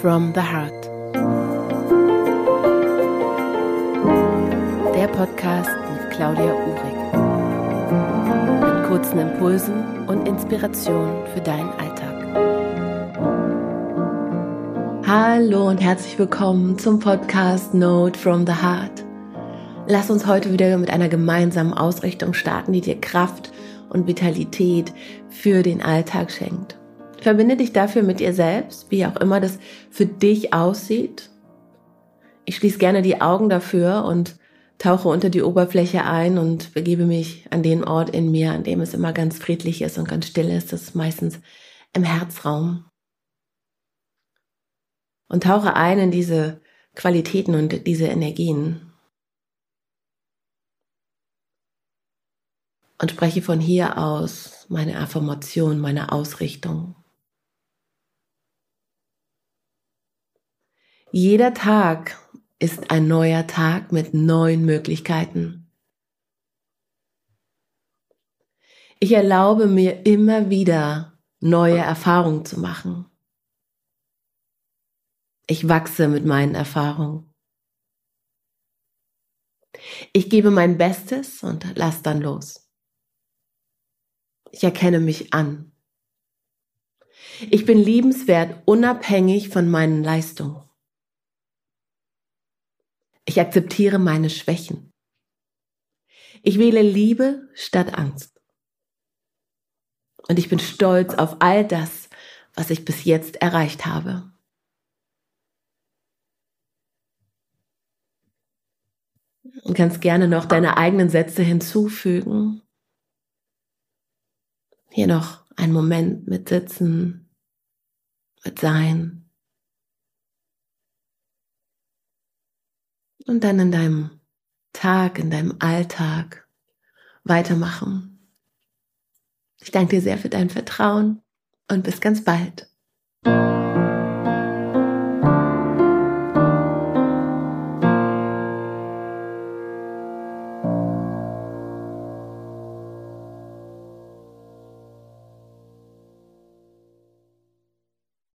from the Heart. Der Podcast mit Claudia Uhrig. Mit kurzen Impulsen und Inspirationen für deinen Alltag. Hallo und herzlich willkommen zum Podcast Note from the Heart. Lass uns heute wieder mit einer gemeinsamen Ausrichtung starten, die dir Kraft und Vitalität für den Alltag schenkt. Verbinde dich dafür mit dir selbst, wie auch immer das für dich aussieht. Ich schließe gerne die Augen dafür und tauche unter die Oberfläche ein und begebe mich an den Ort in mir, an dem es immer ganz friedlich ist und ganz still ist. Das ist meistens im Herzraum. Und tauche ein in diese Qualitäten und diese Energien. Und spreche von hier aus meine Affirmation, meine Ausrichtung. Jeder Tag ist ein neuer Tag mit neuen Möglichkeiten. Ich erlaube mir immer wieder neue Erfahrungen zu machen. Ich wachse mit meinen Erfahrungen. Ich gebe mein Bestes und lass dann los. Ich erkenne mich an. Ich bin liebenswert unabhängig von meinen Leistungen. Ich akzeptiere meine Schwächen. Ich wähle Liebe statt Angst. Und ich bin stolz auf all das, was ich bis jetzt erreicht habe. Du kannst gerne noch deine eigenen Sätze hinzufügen. Hier noch einen Moment mit Sitzen, mit Sein. Und dann in deinem Tag, in deinem Alltag weitermachen. Ich danke dir sehr für dein Vertrauen und bis ganz bald.